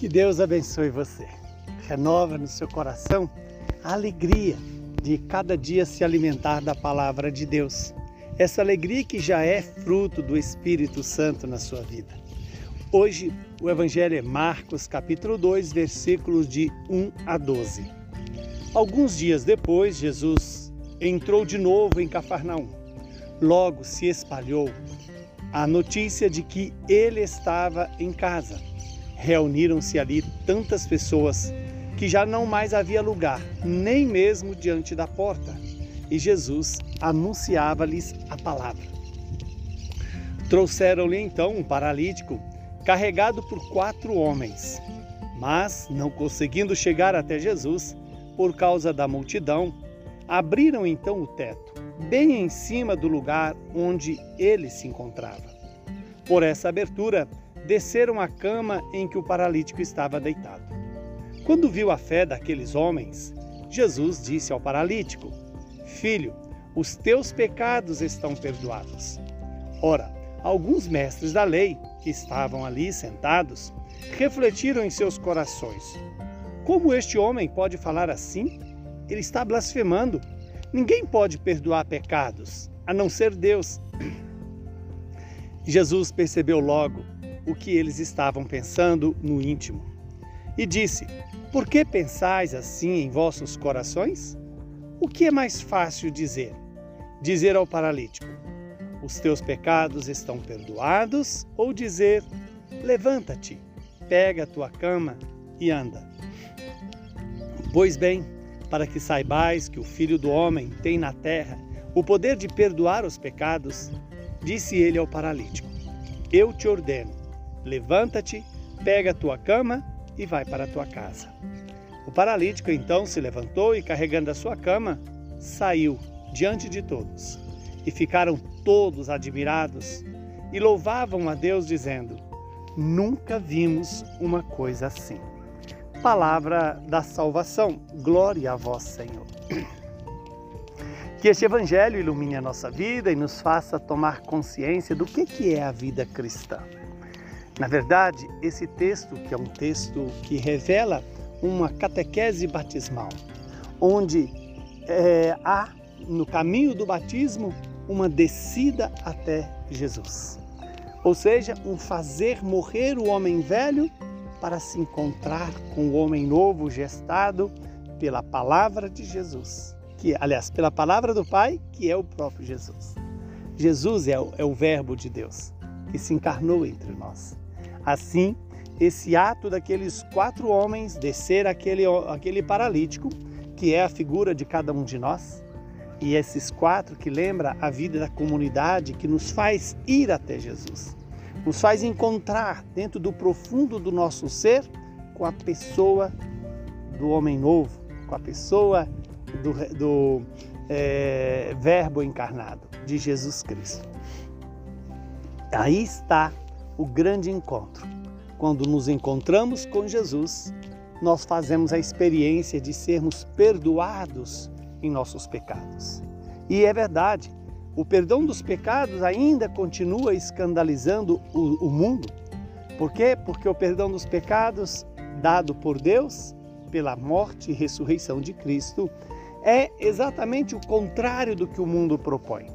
Que Deus abençoe você. Renova no seu coração a alegria de cada dia se alimentar da palavra de Deus. Essa alegria que já é fruto do Espírito Santo na sua vida. Hoje o evangelho é Marcos, capítulo 2, versículos de 1 a 12. Alguns dias depois, Jesus entrou de novo em Cafarnaum. Logo se espalhou a notícia de que ele estava em casa Reuniram-se ali tantas pessoas que já não mais havia lugar, nem mesmo diante da porta, e Jesus anunciava-lhes a palavra. Trouxeram-lhe então um paralítico carregado por quatro homens, mas, não conseguindo chegar até Jesus, por causa da multidão, abriram então o teto, bem em cima do lugar onde ele se encontrava. Por essa abertura, desceram à cama em que o paralítico estava deitado. Quando viu a fé daqueles homens, Jesus disse ao paralítico: Filho, os teus pecados estão perdoados. Ora, alguns mestres da lei, que estavam ali sentados, refletiram em seus corações: Como este homem pode falar assim? Ele está blasfemando. Ninguém pode perdoar pecados, a não ser Deus. Jesus percebeu logo o que eles estavam pensando no íntimo. E disse: Por que pensais assim em vossos corações? O que é mais fácil dizer? Dizer ao paralítico: Os teus pecados estão perdoados? Ou dizer: Levanta-te, pega a tua cama e anda. Pois bem, para que saibais que o Filho do Homem tem na terra o poder de perdoar os pecados, disse ele ao paralítico: Eu te ordeno Levanta-te, pega a tua cama e vai para a tua casa. O paralítico então se levantou e, carregando a sua cama, saiu diante de todos. E ficaram todos admirados e louvavam a Deus, dizendo: Nunca vimos uma coisa assim. Palavra da salvação, glória a vós, Senhor. Que este Evangelho ilumine a nossa vida e nos faça tomar consciência do que é a vida cristã. Na verdade, esse texto, que é um texto que revela uma catequese batismal, onde é, há no caminho do batismo uma descida até Jesus. Ou seja, um fazer morrer o homem velho para se encontrar com o homem novo gestado pela palavra de Jesus, que aliás, pela palavra do Pai, que é o próprio Jesus. Jesus é o, é o Verbo de Deus que se encarnou entre nós. Assim, esse ato daqueles quatro homens descer aquele, aquele paralítico, que é a figura de cada um de nós, e esses quatro que lembra a vida da comunidade que nos faz ir até Jesus, nos faz encontrar dentro do profundo do nosso ser com a pessoa do homem novo, com a pessoa do, do é, Verbo encarnado, de Jesus Cristo. Aí está o grande encontro. Quando nos encontramos com Jesus, nós fazemos a experiência de sermos perdoados em nossos pecados. E é verdade, o perdão dos pecados ainda continua escandalizando o, o mundo. Por quê? Porque o perdão dos pecados, dado por Deus, pela morte e ressurreição de Cristo, é exatamente o contrário do que o mundo propõe.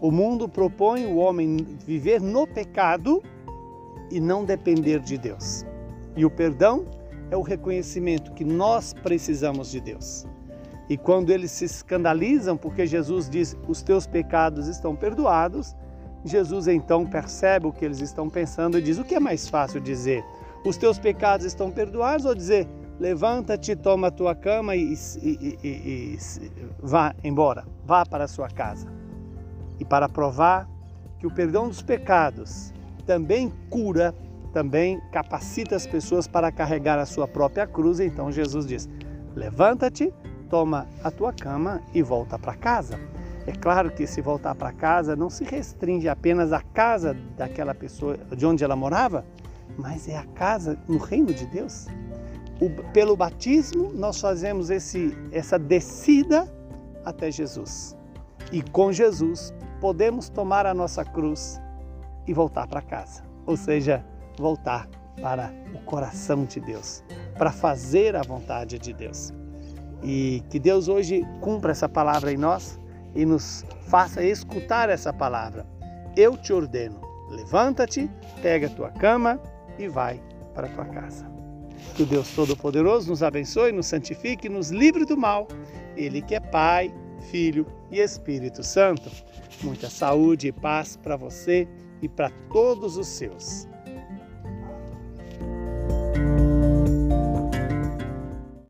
O mundo propõe o homem viver no pecado e não depender de Deus. E o perdão é o reconhecimento que nós precisamos de Deus. E quando eles se escandalizam porque Jesus diz: "Os teus pecados estão perdoados", Jesus então percebe o que eles estão pensando e diz: "O que é mais fácil dizer? Os teus pecados estão perdoados ou dizer: levanta-te, toma a tua cama e, e, e, e vá embora, vá para a sua casa?" E para provar que o perdão dos pecados também cura, também capacita as pessoas para carregar a sua própria cruz. Então Jesus diz: levanta-te, toma a tua cama e volta para casa. É claro que se voltar para casa não se restringe apenas à casa daquela pessoa de onde ela morava, mas é a casa no reino de Deus. O, pelo batismo nós fazemos esse, essa descida até Jesus. E com Jesus podemos tomar a nossa cruz e voltar para casa, ou seja, voltar para o coração de Deus, para fazer a vontade de Deus. E que Deus hoje cumpra essa palavra em nós e nos faça escutar essa palavra. Eu te ordeno, levanta-te, pega a tua cama e vai para a tua casa. Que o Deus Todo-Poderoso nos abençoe, nos santifique, nos livre do mal. Ele que é Pai, Filho e Espírito Santo. Muita saúde e paz para você e para todos os seus.